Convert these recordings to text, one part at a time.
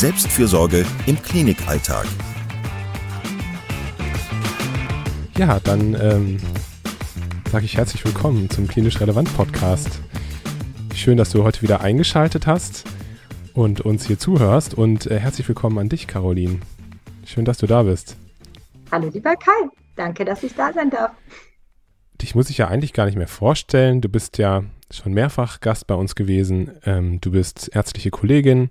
Selbstfürsorge im Klinikalltag. Ja, dann ähm, sage ich herzlich willkommen zum Klinisch Relevant Podcast. Schön, dass du heute wieder eingeschaltet hast und uns hier zuhörst und äh, herzlich willkommen an dich, Caroline. Schön, dass du da bist. Hallo, lieber Kai. Danke, dass ich da sein darf. Dich muss ich ja eigentlich gar nicht mehr vorstellen. Du bist ja schon mehrfach Gast bei uns gewesen. Ähm, du bist ärztliche Kollegin.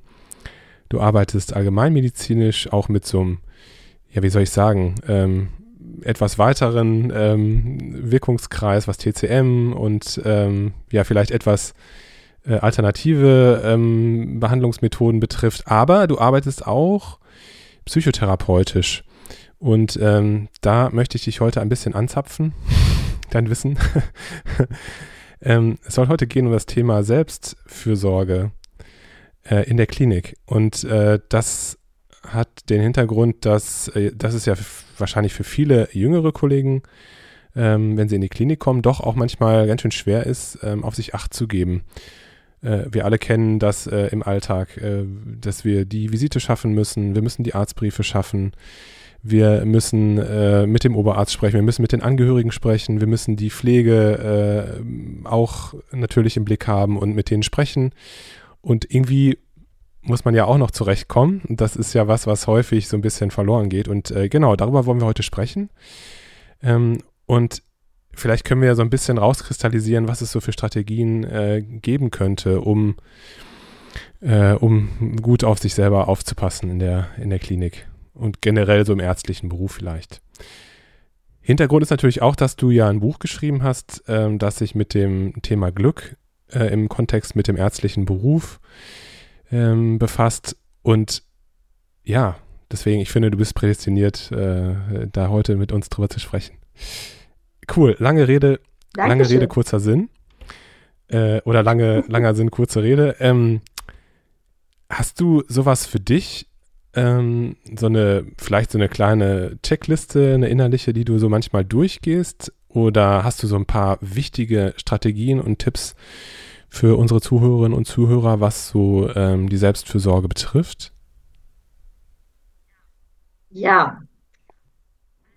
Du arbeitest allgemeinmedizinisch, auch mit so einem, ja, wie soll ich sagen, ähm, etwas weiteren ähm, Wirkungskreis, was TCM und ähm, ja, vielleicht etwas äh, alternative ähm, Behandlungsmethoden betrifft. Aber du arbeitest auch psychotherapeutisch. Und ähm, da möchte ich dich heute ein bisschen anzapfen, dein Wissen. ähm, es soll heute gehen um das Thema Selbstfürsorge in der Klinik. Und äh, das hat den Hintergrund, dass äh, das ist ja wahrscheinlich für viele jüngere Kollegen, ähm, wenn sie in die Klinik kommen, doch auch manchmal ganz schön schwer ist, ähm, auf sich Acht zu geben. Äh, wir alle kennen das äh, im Alltag, äh, dass wir die Visite schaffen müssen, wir müssen die Arztbriefe schaffen, wir müssen äh, mit dem Oberarzt sprechen, wir müssen mit den Angehörigen sprechen, wir müssen die Pflege äh, auch natürlich im Blick haben und mit denen sprechen. Und irgendwie muss man ja auch noch zurechtkommen. Das ist ja was, was häufig so ein bisschen verloren geht. Und äh, genau, darüber wollen wir heute sprechen. Ähm, und vielleicht können wir ja so ein bisschen rauskristallisieren, was es so für Strategien äh, geben könnte, um, äh, um gut auf sich selber aufzupassen in der, in der Klinik und generell so im ärztlichen Beruf vielleicht. Hintergrund ist natürlich auch, dass du ja ein Buch geschrieben hast, ähm, das sich mit dem Thema Glück äh, im Kontext mit dem ärztlichen Beruf ähm, befasst. Und ja, deswegen, ich finde, du bist prädestiniert, äh, da heute mit uns drüber zu sprechen. Cool, lange Rede, Dankeschön. lange Rede, kurzer Sinn. Äh, oder lange, langer Sinn, kurze Rede. Ähm, hast du sowas für dich? Ähm, so eine, vielleicht so eine kleine Checkliste, eine innerliche, die du so manchmal durchgehst? Oder hast du so ein paar wichtige Strategien und Tipps, für unsere Zuhörerinnen und Zuhörer, was so ähm, die Selbstfürsorge betrifft? Ja.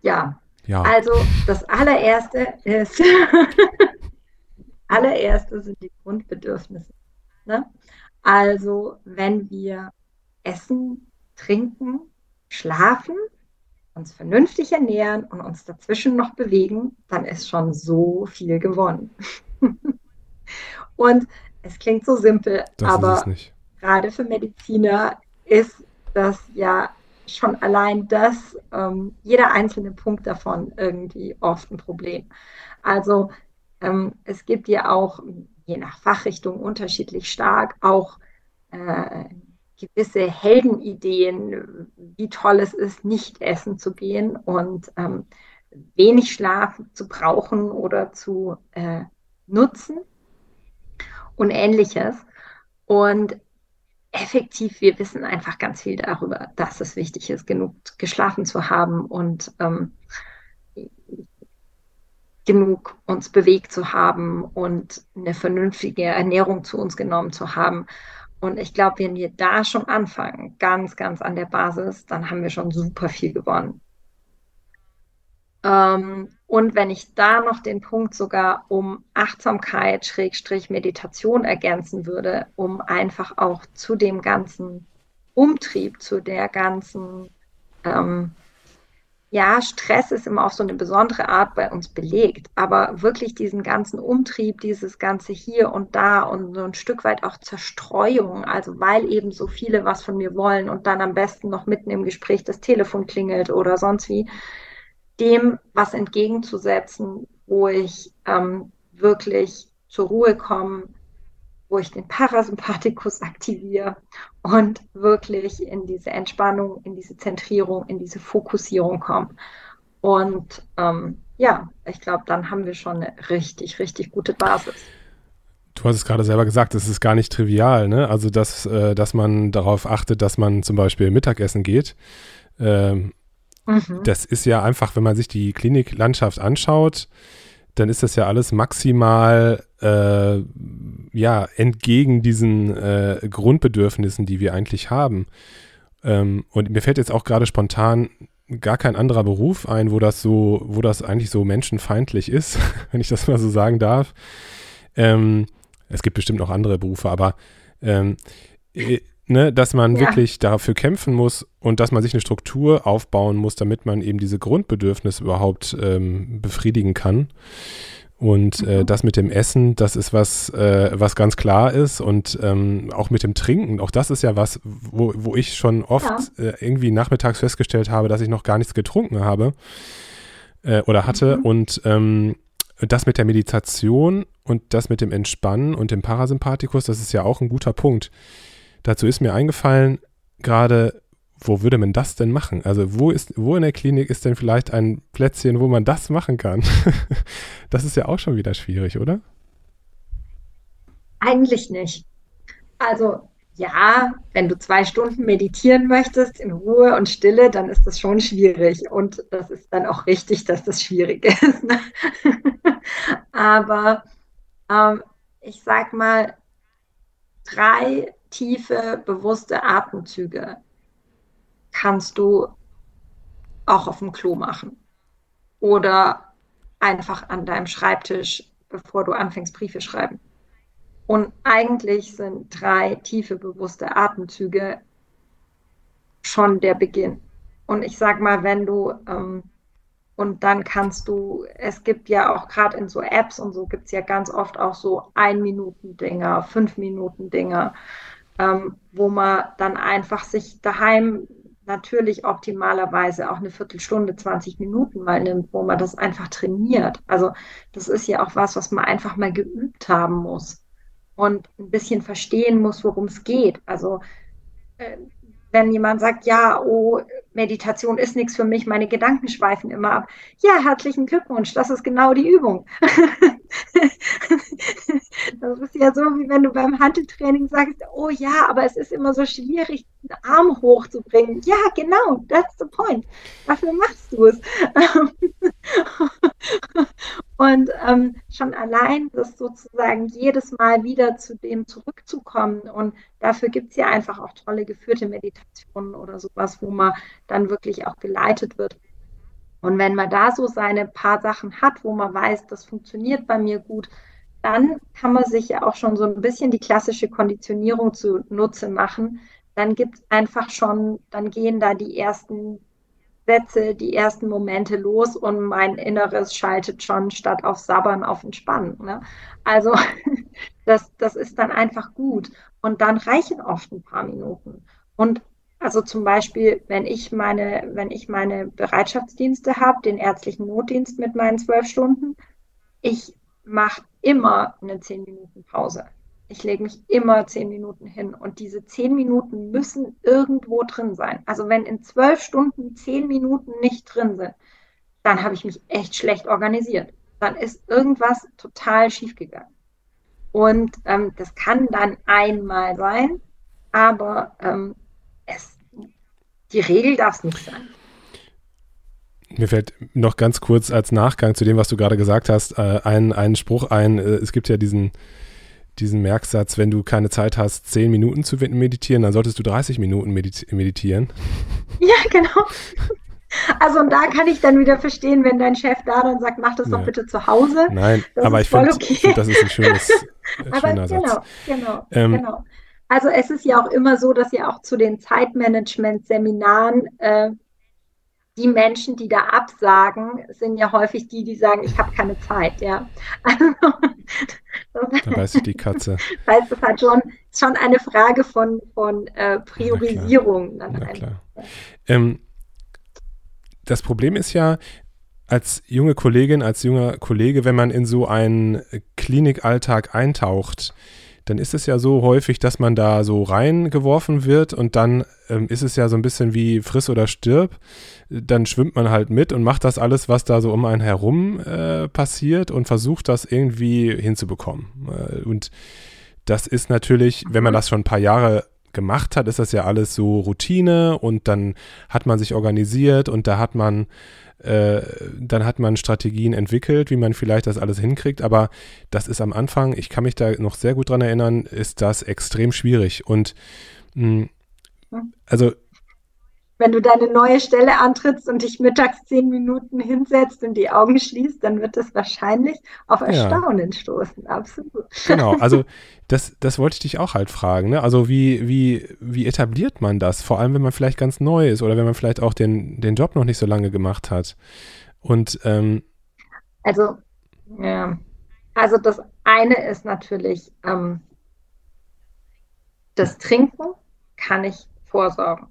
Ja. Ja. Also das allererste ist, allererste sind die Grundbedürfnisse. Ne? Also wenn wir essen, trinken, schlafen, uns vernünftig ernähren und uns dazwischen noch bewegen, dann ist schon so viel gewonnen. Und es klingt so simpel, das aber gerade für Mediziner ist das ja schon allein das, ähm, jeder einzelne Punkt davon irgendwie oft ein Problem. Also ähm, es gibt ja auch, je nach Fachrichtung unterschiedlich stark, auch äh, gewisse Heldenideen, wie toll es ist, nicht essen zu gehen und ähm, wenig Schlaf zu brauchen oder zu äh, nutzen und ähnliches. Und effektiv, wir wissen einfach ganz viel darüber, dass es wichtig ist, genug geschlafen zu haben und ähm, genug uns bewegt zu haben und eine vernünftige Ernährung zu uns genommen zu haben. Und ich glaube, wenn wir da schon anfangen, ganz, ganz an der Basis, dann haben wir schon super viel gewonnen. Ähm, und wenn ich da noch den Punkt sogar um Achtsamkeit, Schrägstrich Meditation ergänzen würde, um einfach auch zu dem ganzen Umtrieb, zu der ganzen, ähm, ja, Stress ist immer auf so eine besondere Art bei uns belegt, aber wirklich diesen ganzen Umtrieb, dieses ganze hier und da und so ein Stück weit auch Zerstreuung, also weil eben so viele was von mir wollen und dann am besten noch mitten im Gespräch das Telefon klingelt oder sonst wie, dem was entgegenzusetzen, wo ich ähm, wirklich zur Ruhe komme, wo ich den Parasympathikus aktiviere und wirklich in diese Entspannung, in diese Zentrierung, in diese Fokussierung komme. Und ähm, ja, ich glaube, dann haben wir schon eine richtig, richtig gute Basis. Du hast es gerade selber gesagt, es ist gar nicht trivial, ne? Also, dass, äh, dass man darauf achtet, dass man zum Beispiel Mittagessen geht. Ähm, mhm. Das ist ja einfach, wenn man sich die Kliniklandschaft anschaut, dann ist das ja alles maximal äh, ja, entgegen diesen äh, Grundbedürfnissen, die wir eigentlich haben. Ähm, und mir fällt jetzt auch gerade spontan gar kein anderer Beruf ein, wo das so, wo das eigentlich so menschenfeindlich ist, wenn ich das mal so sagen darf. Ähm, es gibt bestimmt noch andere Berufe, aber ähm, äh, ne, dass man ja. wirklich dafür kämpfen muss und dass man sich eine Struktur aufbauen muss, damit man eben diese Grundbedürfnisse überhaupt ähm, befriedigen kann. Und äh, mhm. das mit dem Essen, das ist was, äh, was ganz klar ist. Und ähm, auch mit dem Trinken, auch das ist ja was, wo, wo ich schon oft ja. äh, irgendwie nachmittags festgestellt habe, dass ich noch gar nichts getrunken habe äh, oder hatte. Mhm. Und ähm, das mit der Meditation und das mit dem Entspannen und dem Parasympathikus, das ist ja auch ein guter Punkt. Dazu ist mir eingefallen, gerade, wo würde man das denn machen? Also wo ist, wo in der Klinik ist denn vielleicht ein Plätzchen, wo man das machen kann? das ist ja auch schon wieder schwierig, oder? Eigentlich nicht. Also ja, wenn du zwei Stunden meditieren möchtest in Ruhe und Stille, dann ist das schon schwierig. Und das ist dann auch richtig, dass das schwierig ist. Ne? Aber ähm, ich sag mal, drei tiefe, bewusste Atemzüge kannst du auch auf dem Klo machen. Oder einfach an deinem Schreibtisch, bevor du anfängst, Briefe schreiben. Und eigentlich sind drei tiefe, bewusste Atemzüge schon der Beginn. Und ich sag mal, wenn du ähm, und dann kannst du, es gibt ja auch gerade in so Apps und so gibt es ja ganz oft auch so Ein-Minuten-Dinger, Fünf-Minuten-Dinger ähm, wo man dann einfach sich daheim natürlich optimalerweise auch eine Viertelstunde, 20 Minuten mal nimmt, wo man das einfach trainiert. Also das ist ja auch was, was man einfach mal geübt haben muss und ein bisschen verstehen muss, worum es geht. Also äh, wenn jemand sagt, ja, oh, Meditation ist nichts für mich, meine Gedanken schweifen immer ab. Ja, herzlichen Glückwunsch, das ist genau die Übung. das ist ja so, wie wenn du beim Handeltraining sagst, oh ja, aber es ist immer so schwierig, den Arm hochzubringen. Ja, genau, that's the point. Dafür machst du es. Und ähm, schon allein das sozusagen jedes Mal wieder zu dem zurückzukommen. Und dafür gibt es ja einfach auch tolle geführte Meditationen oder sowas, wo man dann wirklich auch geleitet wird. Und wenn man da so seine paar Sachen hat, wo man weiß, das funktioniert bei mir gut, dann kann man sich ja auch schon so ein bisschen die klassische Konditionierung zunutze machen. Dann gibt es einfach schon, dann gehen da die ersten Sätze, die ersten Momente los und mein Inneres schaltet schon statt auf Sabbern auf Entspannen. Ne? Also das, das ist dann einfach gut. Und dann reichen oft ein paar Minuten. Und also zum Beispiel, wenn ich meine, wenn ich meine Bereitschaftsdienste habe, den ärztlichen Notdienst mit meinen zwölf Stunden, ich mache immer eine zehn Minuten Pause. Ich lege mich immer zehn Minuten hin und diese zehn Minuten müssen irgendwo drin sein. Also wenn in zwölf Stunden zehn Minuten nicht drin sind, dann habe ich mich echt schlecht organisiert. Dann ist irgendwas total schiefgegangen. Und ähm, das kann dann einmal sein, aber ähm, es, die Regel darf es nicht sein. Mir fällt noch ganz kurz als Nachgang zu dem, was du gerade gesagt hast, äh, ein, ein Spruch ein. Äh, es gibt ja diesen, diesen Merksatz, wenn du keine Zeit hast, 10 Minuten zu meditieren, dann solltest du 30 Minuten meditieren. Ja, genau. Also und da kann ich dann wieder verstehen, wenn dein Chef da dann sagt, mach das ja. doch bitte zu Hause. Nein, das aber ich finde, okay. find, das ist ein schönes, äh, schöner genau, Satz. Genau, ähm, genau. Also es ist ja auch immer so, dass ja auch zu den Zeitmanagement-Seminaren äh, die Menschen, die da absagen, sind ja häufig die, die sagen, ich habe keine Zeit, ja. Also, da weiß ich die Katze. Das heißt, das hat schon, schon eine Frage von, von äh, Priorisierung. Na klar. Na klar. Ähm, das Problem ist ja, als junge Kollegin, als junger Kollege, wenn man in so einen Klinikalltag eintaucht, dann ist es ja so häufig, dass man da so reingeworfen wird und dann ähm, ist es ja so ein bisschen wie friss oder stirb. Dann schwimmt man halt mit und macht das alles, was da so um einen herum äh, passiert und versucht das irgendwie hinzubekommen. Äh, und das ist natürlich, wenn man mhm. das schon ein paar Jahre gemacht hat, ist das ja alles so Routine und dann hat man sich organisiert und da hat man äh, dann hat man Strategien entwickelt, wie man vielleicht das alles hinkriegt, aber das ist am Anfang, ich kann mich da noch sehr gut dran erinnern, ist das extrem schwierig und mh, hm, also wenn du deine neue Stelle antrittst und dich mittags zehn Minuten hinsetzt und die Augen schließt, dann wird das wahrscheinlich auf Erstaunen ja. stoßen. Absolut. Genau, also das, das wollte ich dich auch halt fragen. Ne? Also wie, wie, wie etabliert man das? Vor allem, wenn man vielleicht ganz neu ist oder wenn man vielleicht auch den, den Job noch nicht so lange gemacht hat. Und ähm, also, ja. Also das eine ist natürlich ähm, das Trinken kann ich vorsorgen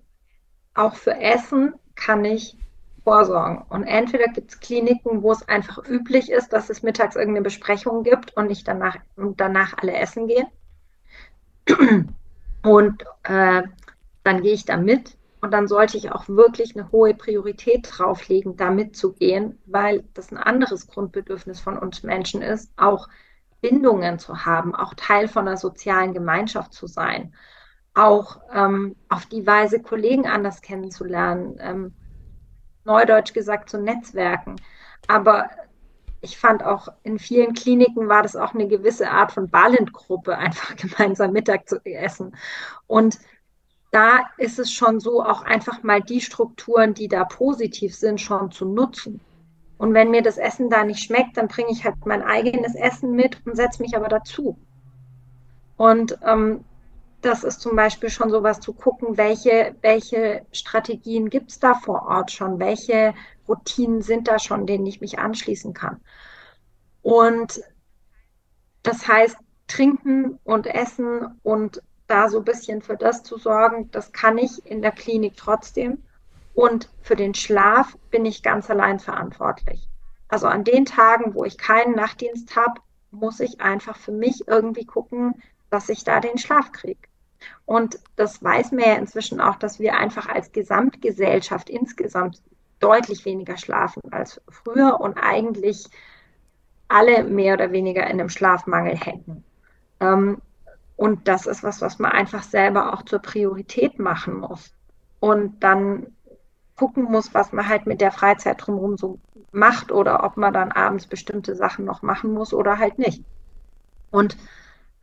auch für Essen kann ich vorsorgen. Und entweder gibt es Kliniken, wo es einfach üblich ist, dass es mittags irgendeine Besprechung gibt und nicht danach, danach alle essen gehen. Und äh, dann gehe ich da mit. Und dann sollte ich auch wirklich eine hohe Priorität drauflegen, da mitzugehen, weil das ein anderes Grundbedürfnis von uns Menschen ist, auch Bindungen zu haben, auch Teil von einer sozialen Gemeinschaft zu sein auch ähm, auf die Weise Kollegen anders kennenzulernen, ähm, neudeutsch gesagt zu Netzwerken. Aber ich fand auch in vielen Kliniken war das auch eine gewisse Art von Ballentgruppe, einfach gemeinsam Mittag zu essen. Und da ist es schon so, auch einfach mal die Strukturen, die da positiv sind, schon zu nutzen. Und wenn mir das Essen da nicht schmeckt, dann bringe ich halt mein eigenes Essen mit und setze mich aber dazu. Und ähm, das ist zum Beispiel schon sowas zu gucken, welche, welche Strategien gibt es da vor Ort schon, welche Routinen sind da schon, denen ich mich anschließen kann. Und das heißt, trinken und essen und da so ein bisschen für das zu sorgen, das kann ich in der Klinik trotzdem. Und für den Schlaf bin ich ganz allein verantwortlich. Also an den Tagen, wo ich keinen Nachtdienst habe, muss ich einfach für mich irgendwie gucken, dass ich da den Schlaf kriege. Und das weiß man ja inzwischen auch, dass wir einfach als Gesamtgesellschaft insgesamt deutlich weniger schlafen als früher und eigentlich alle mehr oder weniger in einem Schlafmangel hängen. Ähm, und das ist was, was man einfach selber auch zur Priorität machen muss. Und dann gucken muss, was man halt mit der Freizeit drumherum so macht oder ob man dann abends bestimmte Sachen noch machen muss oder halt nicht. Und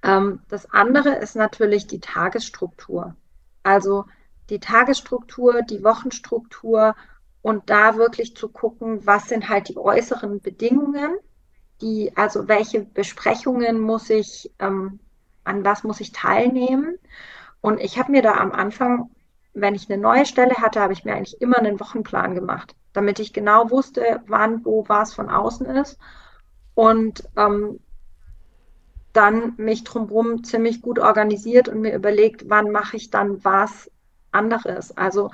ähm, das andere ist natürlich die Tagesstruktur. Also die Tagesstruktur, die Wochenstruktur und da wirklich zu gucken, was sind halt die äußeren Bedingungen, die, also welche Besprechungen muss ich, ähm, an was muss ich teilnehmen. Und ich habe mir da am Anfang, wenn ich eine neue Stelle hatte, habe ich mir eigentlich immer einen Wochenplan gemacht, damit ich genau wusste, wann, wo was von außen ist. Und ähm, dann mich drumherum ziemlich gut organisiert und mir überlegt, wann mache ich dann was anderes. Also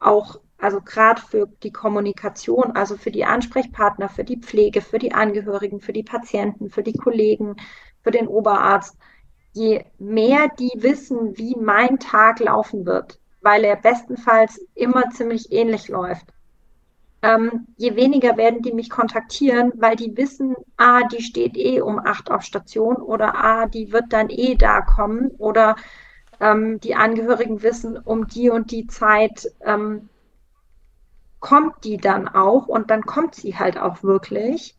auch, also gerade für die Kommunikation, also für die Ansprechpartner, für die Pflege, für die Angehörigen, für die Patienten, für die Kollegen, für den Oberarzt. Je mehr die wissen, wie mein Tag laufen wird, weil er bestenfalls immer ziemlich ähnlich läuft, ähm, je weniger werden die mich kontaktieren, weil die wissen, ah, die steht eh um acht auf Station oder ah, die wird dann eh da kommen oder ähm, die Angehörigen wissen, um die und die Zeit ähm, kommt die dann auch und dann kommt sie halt auch wirklich.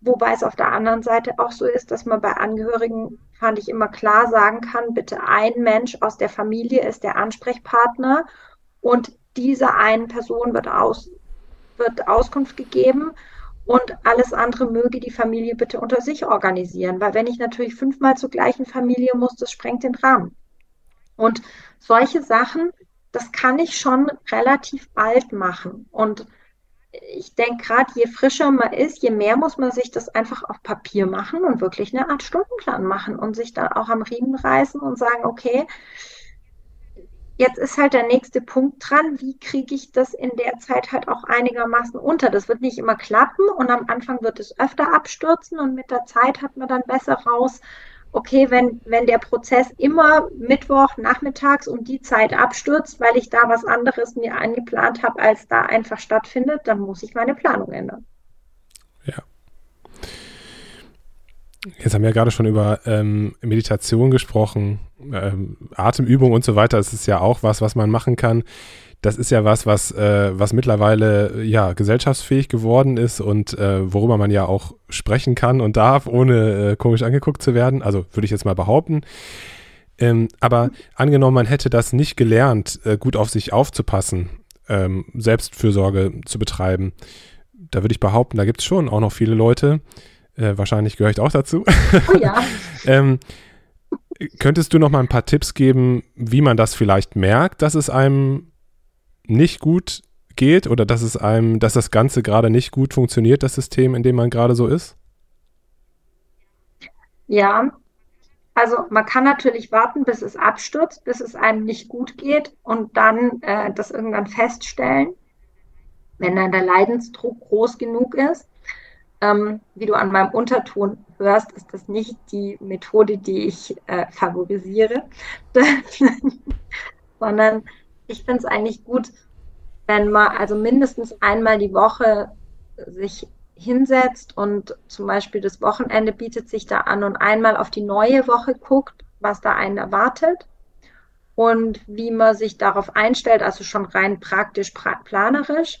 Wobei es auf der anderen Seite auch so ist, dass man bei Angehörigen, fand ich immer klar sagen kann, bitte ein Mensch aus der Familie ist der Ansprechpartner und diese eine Person wird aus, wird Auskunft gegeben und alles andere möge die Familie bitte unter sich organisieren, weil wenn ich natürlich fünfmal zur gleichen Familie muss, das sprengt den Rahmen. Und solche Sachen, das kann ich schon relativ bald machen. Und ich denke, gerade je frischer man ist, je mehr muss man sich das einfach auf Papier machen und wirklich eine Art Stundenplan machen und sich dann auch am Riemen reißen und sagen, okay, Jetzt ist halt der nächste Punkt dran, wie kriege ich das in der Zeit halt auch einigermaßen unter. Das wird nicht immer klappen und am Anfang wird es öfter abstürzen und mit der Zeit hat man dann besser raus, okay, wenn, wenn der Prozess immer Mittwoch nachmittags um die Zeit abstürzt, weil ich da was anderes mir eingeplant habe, als da einfach stattfindet, dann muss ich meine Planung ändern. Ja. Jetzt haben wir ja gerade schon über ähm, Meditation gesprochen, ähm, Atemübung und so weiter. Das ist ja auch was, was man machen kann das ist ja was, was, äh, was mittlerweile ja gesellschaftsfähig geworden ist und äh, worüber man ja auch sprechen kann und darf, ohne äh, komisch angeguckt zu werden. Also würde ich jetzt mal behaupten. Ähm, aber angenommen, man hätte das nicht gelernt, äh, gut auf sich aufzupassen, ähm, Selbstfürsorge zu betreiben, da würde ich behaupten, da gibt es schon auch noch viele Leute, äh, wahrscheinlich gehöre ich auch dazu. Oh ja. ähm, könntest du noch mal ein paar Tipps geben, wie man das vielleicht merkt, dass es einem nicht gut geht oder dass es einem, dass das Ganze gerade nicht gut funktioniert, das System, in dem man gerade so ist? Ja, also man kann natürlich warten, bis es abstürzt, bis es einem nicht gut geht und dann äh, das irgendwann feststellen, wenn dann der Leidensdruck groß genug ist. Ähm, wie du an meinem Unterton hörst, ist das nicht die Methode, die ich äh, favorisiere, sondern ich finde es eigentlich gut, wenn man also mindestens einmal die Woche sich hinsetzt und zum Beispiel das Wochenende bietet sich da an und einmal auf die neue Woche guckt, was da einen erwartet und wie man sich darauf einstellt, also schon rein praktisch, pra planerisch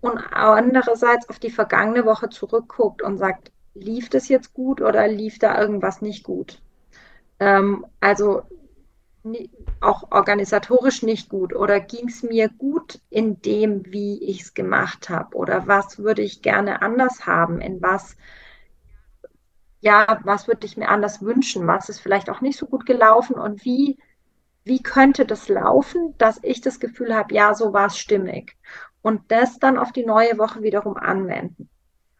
und andererseits auf die vergangene Woche zurückguckt und sagt, lief das jetzt gut oder lief da irgendwas nicht gut? Ähm, also auch organisatorisch nicht gut. Oder ging es mir gut in dem, wie ich es gemacht habe oder was würde ich gerne anders haben, in was, ja, was würde ich mir anders wünschen, was ist vielleicht auch nicht so gut gelaufen? Und wie, wie könnte das laufen, dass ich das Gefühl habe, ja, so war es stimmig und das dann auf die neue Woche wiederum anwenden.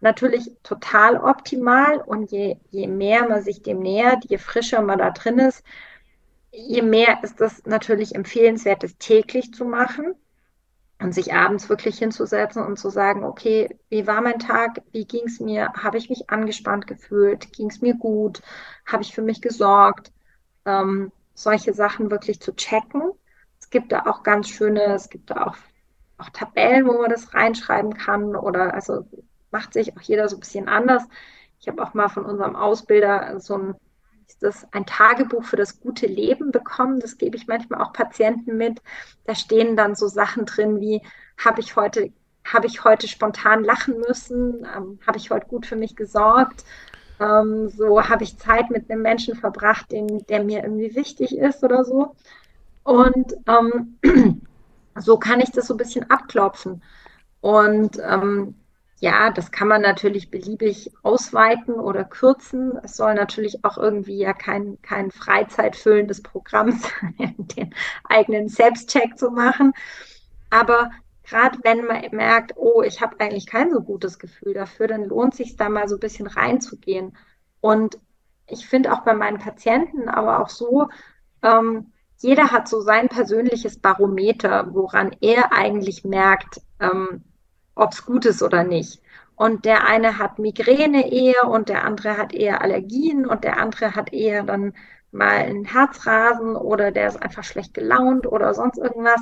Natürlich total optimal und je, je mehr man sich dem nähert, je frischer man da drin ist, je mehr ist es natürlich empfehlenswert, es täglich zu machen und sich abends wirklich hinzusetzen und zu sagen, okay, wie war mein Tag? Wie ging es mir? Habe ich mich angespannt gefühlt? Ging es mir gut? Habe ich für mich gesorgt? Ähm, solche Sachen wirklich zu checken. Es gibt da auch ganz schöne, es gibt da auch, auch Tabellen, wo man das reinschreiben kann oder also macht sich auch jeder so ein bisschen anders. Ich habe auch mal von unserem Ausbilder so ein ist das ein Tagebuch für das gute Leben bekommen. Das gebe ich manchmal auch Patienten mit. Da stehen dann so Sachen drin wie, habe ich heute, habe ich heute spontan lachen müssen? Ähm, habe ich heute gut für mich gesorgt? Ähm, so habe ich Zeit mit einem Menschen verbracht, den, der mir irgendwie wichtig ist oder so. Und ähm, so kann ich das so ein bisschen abklopfen. Und ähm, ja, das kann man natürlich beliebig ausweiten oder kürzen. Es soll natürlich auch irgendwie ja kein, kein freizeitfüllendes Programm sein, den eigenen Selbstcheck zu machen. Aber gerade wenn man merkt, oh, ich habe eigentlich kein so gutes Gefühl dafür, dann lohnt sich da mal so ein bisschen reinzugehen. Und ich finde auch bei meinen Patienten, aber auch so, ähm, jeder hat so sein persönliches Barometer, woran er eigentlich merkt, ähm, ob es gut ist oder nicht. Und der eine hat Migräne eher und der andere hat eher Allergien und der andere hat eher dann mal einen Herzrasen oder der ist einfach schlecht gelaunt oder sonst irgendwas.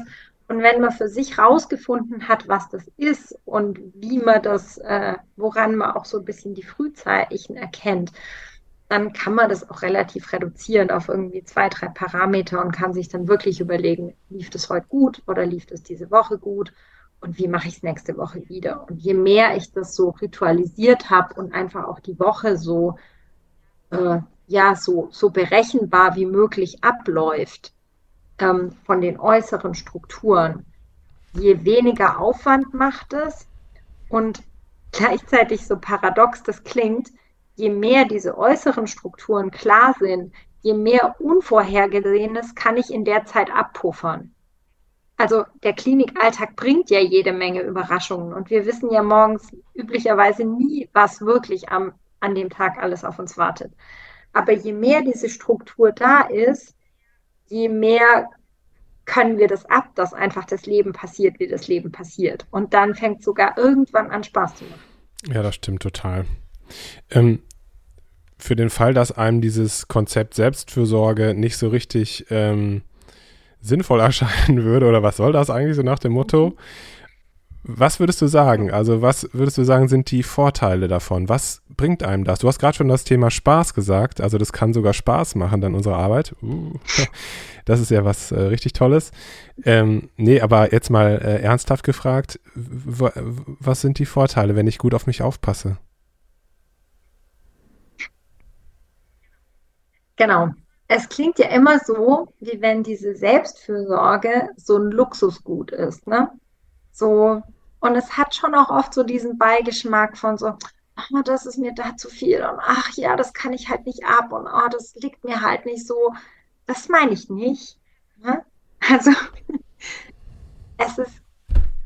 Und wenn man für sich rausgefunden hat, was das ist und wie man das, äh, woran man auch so ein bisschen die Frühzeichen erkennt, dann kann man das auch relativ reduzieren auf irgendwie zwei, drei Parameter und kann sich dann wirklich überlegen, lief das heute gut oder lief das diese Woche gut und wie mache ich es nächste Woche wieder. Und je mehr ich das so ritualisiert habe und einfach auch die Woche so, äh, ja, so, so berechenbar wie möglich abläuft ähm, von den äußeren Strukturen, je weniger Aufwand macht es und gleichzeitig so paradox das klingt, je mehr diese äußeren Strukturen klar sind, je mehr Unvorhergesehenes kann ich in der Zeit abpuffern also der Klinikalltag bringt ja jede Menge Überraschungen und wir wissen ja morgens üblicherweise nie, was wirklich am, an dem Tag alles auf uns wartet. Aber je mehr diese Struktur da ist, je mehr können wir das ab, dass einfach das Leben passiert, wie das Leben passiert. Und dann fängt sogar irgendwann an Spaß zu machen. Ja, das stimmt total. Ähm, für den Fall, dass einem dieses Konzept Selbstfürsorge nicht so richtig ähm, sinnvoll erscheinen würde, oder was soll das eigentlich so nach dem Motto? Was würdest du sagen? Also, was würdest du sagen, sind die Vorteile davon? Was bringt einem das? Du hast gerade schon das Thema Spaß gesagt. Also, das kann sogar Spaß machen, dann unsere Arbeit. Uh, das ist ja was äh, richtig Tolles. Ähm, nee, aber jetzt mal äh, ernsthaft gefragt: Was sind die Vorteile, wenn ich gut auf mich aufpasse? Genau. Es klingt ja immer so, wie wenn diese Selbstfürsorge so ein Luxusgut ist, ne? So, und es hat schon auch oft so diesen Beigeschmack von so, oh, das ist mir da zu viel und ach ja, das kann ich halt nicht ab und oh, das liegt mir halt nicht so. Das meine ich nicht. Ne? Also, es ist,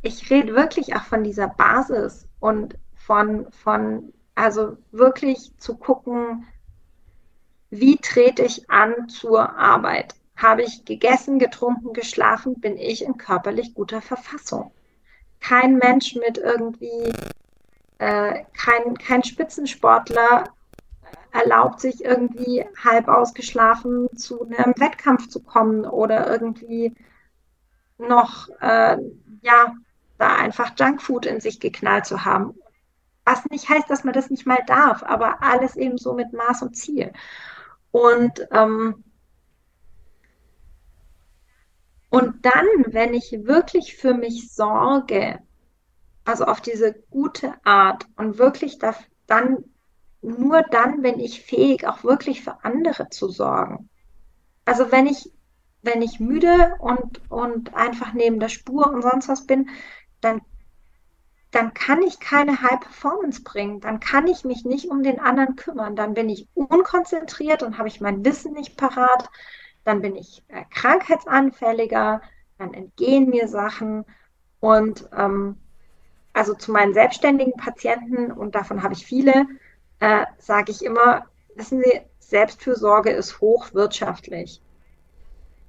ich rede wirklich auch von dieser Basis und von, von, also wirklich zu gucken, wie trete ich an zur Arbeit? Habe ich gegessen, getrunken, geschlafen? Bin ich in körperlich guter Verfassung? kein Mensch mit irgendwie, äh, kein, kein Spitzensportler erlaubt sich irgendwie halb ausgeschlafen zu einem Wettkampf zu kommen oder irgendwie noch, äh, ja, da einfach Junkfood in sich geknallt zu haben. Was nicht heißt, dass man das nicht mal darf, aber alles eben so mit Maß und Ziel. Und ähm, und dann, wenn ich wirklich für mich sorge, also auf diese gute Art und wirklich da, dann, nur dann, wenn ich fähig, auch wirklich für andere zu sorgen. Also wenn ich, wenn ich müde und, und einfach neben der Spur und sonst was bin, dann, dann kann ich keine High Performance bringen. Dann kann ich mich nicht um den anderen kümmern. Dann bin ich unkonzentriert und habe ich mein Wissen nicht parat dann bin ich äh, krankheitsanfälliger, dann entgehen mir Sachen und ähm, also zu meinen selbstständigen Patienten, und davon habe ich viele, äh, sage ich immer, wissen Sie, Selbstfürsorge ist hochwirtschaftlich,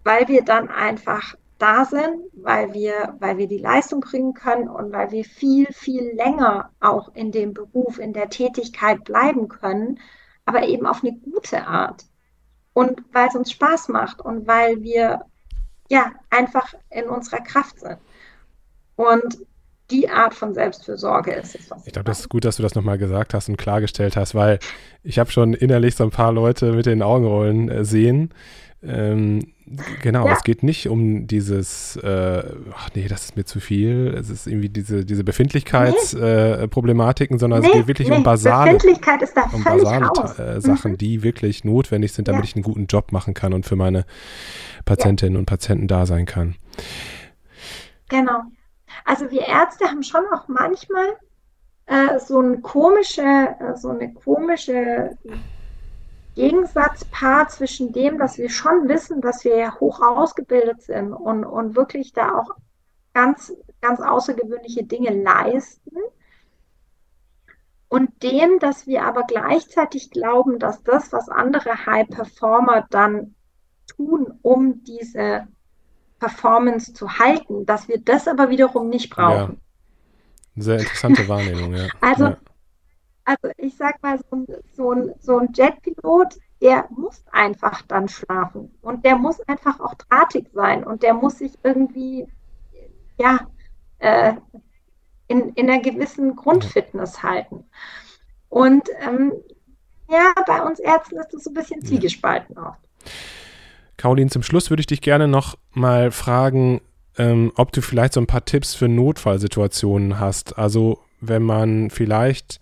weil wir dann einfach da sind, weil wir, weil wir die Leistung bringen können und weil wir viel, viel länger auch in dem Beruf, in der Tätigkeit bleiben können, aber eben auf eine gute Art und weil es uns Spaß macht und weil wir ja einfach in unserer Kraft sind. Und die Art von Selbstfürsorge ist es. Ich glaube, das ist gut, dass du das nochmal gesagt hast und klargestellt hast, weil ich habe schon innerlich so ein paar Leute mit den Augenrollen äh, sehen, ähm, genau, ja. es geht nicht um dieses, äh, ach nee, das ist mir zu viel. Es ist irgendwie diese, diese Befindlichkeitsproblematiken, nee. äh, sondern nee, es geht wirklich nee. um basale, Befindlichkeit ist da um basale äh, Sachen, mhm. die wirklich notwendig sind, damit ja. ich einen guten Job machen kann und für meine Patientinnen ja. und Patienten da sein kann. Genau. Also wir Ärzte haben schon auch manchmal äh, so, ein komische, äh, so eine komische Gegensatzpaar zwischen dem, dass wir schon wissen, dass wir ja hoch ausgebildet sind und, und wirklich da auch ganz, ganz außergewöhnliche Dinge leisten. Und dem, dass wir aber gleichzeitig glauben, dass das, was andere High Performer dann tun, um diese Performance zu halten, dass wir das aber wiederum nicht brauchen. Ja. Sehr interessante Wahrnehmung, ja. Also ja also ich sag mal, so, so, ein, so ein Jetpilot, der muss einfach dann schlafen und der muss einfach auch drahtig sein und der muss sich irgendwie, ja, äh, in, in einer gewissen Grundfitness halten. Und ähm, ja, bei uns Ärzten ist das so ein bisschen zwiegespalten oft. Caroline, zum Schluss würde ich dich gerne noch mal fragen, ähm, ob du vielleicht so ein paar Tipps für Notfallsituationen hast. Also wenn man vielleicht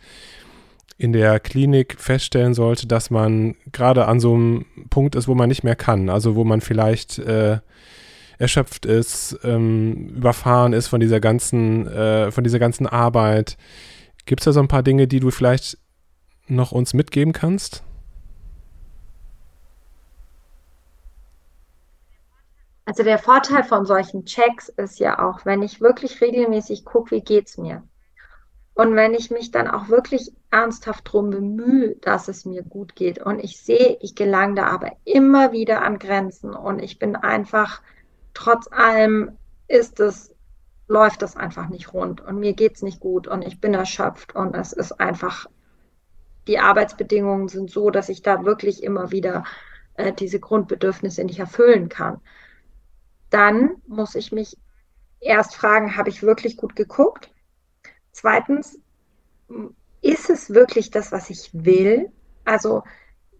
in der Klinik feststellen sollte, dass man gerade an so einem Punkt ist, wo man nicht mehr kann, also wo man vielleicht äh, erschöpft ist, ähm, überfahren ist von dieser ganzen, äh, von dieser ganzen Arbeit. Gibt es da so ein paar Dinge, die du vielleicht noch uns mitgeben kannst? Also der Vorteil von solchen Checks ist ja auch, wenn ich wirklich regelmäßig gucke, wie geht es mir. Und wenn ich mich dann auch wirklich ernsthaft darum bemühe, dass es mir gut geht und ich sehe, ich gelange da aber immer wieder an Grenzen und ich bin einfach, trotz allem ist es, läuft es einfach nicht rund und mir geht es nicht gut und ich bin erschöpft und es ist einfach die Arbeitsbedingungen sind so, dass ich da wirklich immer wieder äh, diese Grundbedürfnisse nicht erfüllen kann. Dann muss ich mich erst fragen, habe ich wirklich gut geguckt? Zweitens, ist es wirklich das, was ich will? Also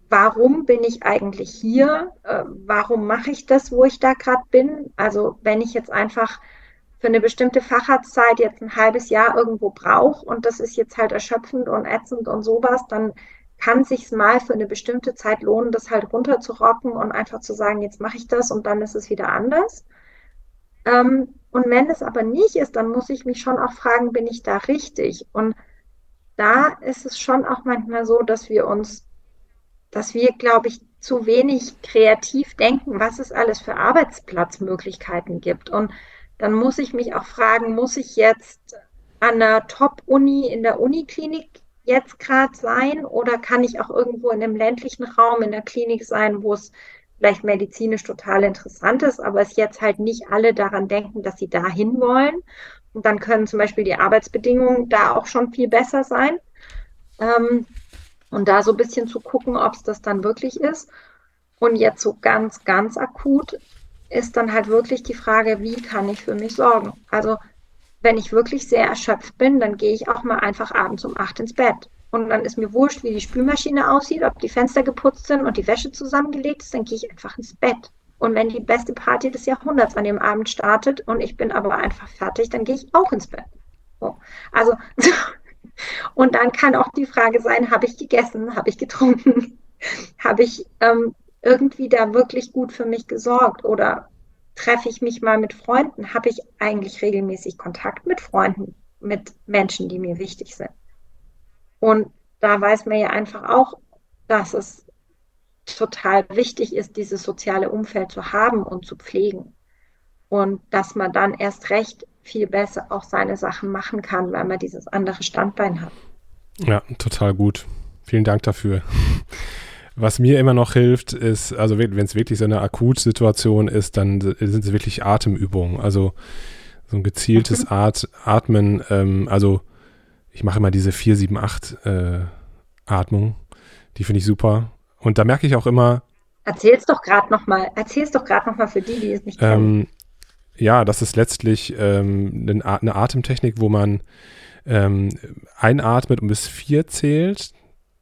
warum bin ich eigentlich hier? Äh, warum mache ich das, wo ich da gerade bin? Also wenn ich jetzt einfach für eine bestimmte Facharztzeit jetzt ein halbes Jahr irgendwo brauche und das ist jetzt halt erschöpfend und ätzend und sowas, dann kann sich mal für eine bestimmte Zeit lohnen, das halt runterzurocken und einfach zu sagen, jetzt mache ich das und dann ist es wieder anders. Ähm, und wenn es aber nicht ist, dann muss ich mich schon auch fragen, bin ich da richtig? Und da ist es schon auch manchmal so, dass wir uns, dass wir, glaube ich, zu wenig kreativ denken, was es alles für Arbeitsplatzmöglichkeiten gibt. Und dann muss ich mich auch fragen, muss ich jetzt an der Top-Uni in der Uniklinik jetzt gerade sein oder kann ich auch irgendwo in einem ländlichen Raum in der Klinik sein, wo es vielleicht medizinisch total interessant ist, aber es jetzt halt nicht alle daran denken, dass sie dahin wollen. Und dann können zum Beispiel die Arbeitsbedingungen da auch schon viel besser sein. Ähm, und da so ein bisschen zu gucken, ob es das dann wirklich ist. Und jetzt so ganz, ganz akut ist dann halt wirklich die Frage, wie kann ich für mich sorgen? Also wenn ich wirklich sehr erschöpft bin, dann gehe ich auch mal einfach abends um acht ins Bett. Und dann ist mir wurscht, wie die Spülmaschine aussieht, ob die Fenster geputzt sind und die Wäsche zusammengelegt ist, dann gehe ich einfach ins Bett. Und wenn die beste Party des Jahrhunderts an dem Abend startet und ich bin aber einfach fertig, dann gehe ich auch ins Bett. So. Also, und dann kann auch die Frage sein, habe ich gegessen, habe ich getrunken, habe ich ähm, irgendwie da wirklich gut für mich gesorgt oder treffe ich mich mal mit Freunden, habe ich eigentlich regelmäßig Kontakt mit Freunden, mit Menschen, die mir wichtig sind. Und da weiß man ja einfach auch, dass es total wichtig ist, dieses soziale Umfeld zu haben und zu pflegen. Und dass man dann erst recht viel besser auch seine Sachen machen kann, weil man dieses andere Standbein hat. Ja, total gut. Vielen Dank dafür. Was mir immer noch hilft, ist, also wenn es wirklich so eine Akutsituation ist, dann sind es wirklich Atemübungen. Also so ein gezieltes At Atmen. Ähm, also ich mache immer diese 4, 7, 8 äh, Atmung. Die finde ich super. Und da merke ich auch immer. Erzähl's doch gerade nochmal. Erzähl's doch gerade nochmal für die, die es nicht kennen. Ähm, ja, das ist letztlich ähm, eine, Atemtechnik, wo man ähm, einatmet und bis vier zählt,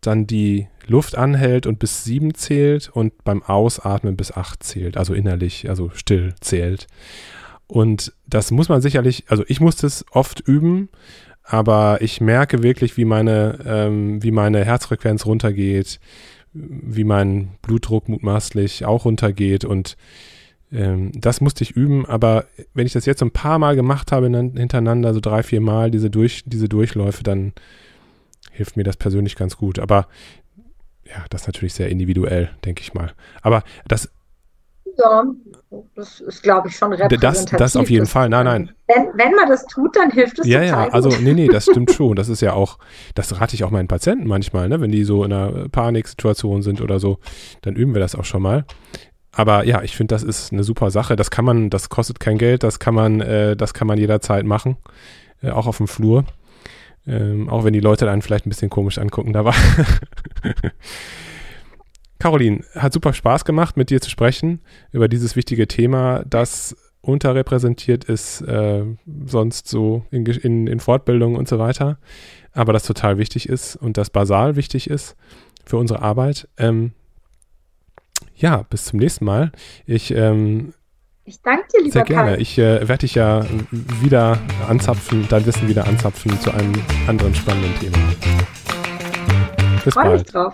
dann die Luft anhält und bis sieben zählt und beim Ausatmen bis acht zählt, also innerlich, also still zählt. Und das muss man sicherlich, also ich muss das oft üben, aber ich merke wirklich, wie meine, ähm, wie meine Herzfrequenz runtergeht, wie mein Blutdruck mutmaßlich auch runtergeht und ähm, das musste ich üben, aber wenn ich das jetzt ein paar Mal gemacht habe hintereinander, so drei, vier Mal, diese, durch, diese Durchläufe, dann hilft mir das persönlich ganz gut. Aber ja, das ist natürlich sehr individuell, denke ich mal. Aber das. Ja, das ist, glaube ich, schon repräsentativ. Das, das auf jeden das, Fall, nein, nein. Wenn, wenn man das tut, dann hilft es Ja, ja, gut. also nee, nee, das stimmt schon. Das ist ja auch, das rate ich auch meinen Patienten manchmal, ne? wenn die so in einer Paniksituation sind oder so, dann üben wir das auch schon mal. Aber ja, ich finde, das ist eine super Sache. Das kann man, das kostet kein Geld, das kann man, äh, das kann man jederzeit machen, äh, auch auf dem Flur. Ähm, auch wenn die Leute dann vielleicht ein bisschen komisch angucken dabei. Caroline, hat super Spaß gemacht, mit dir zu sprechen über dieses wichtige Thema, das unterrepräsentiert ist, äh, sonst so in, in, in Fortbildungen und so weiter, aber das total wichtig ist und das basal wichtig ist für unsere Arbeit. Ähm, ja, bis zum nächsten Mal. Ich ähm, ich danke dir, lieber Sehr gerne. Kai. Ich äh, werde dich ja wieder anzapfen, dein Wissen wieder anzapfen zu einem anderen spannenden Thema. Bis Freu bald. Mich drauf.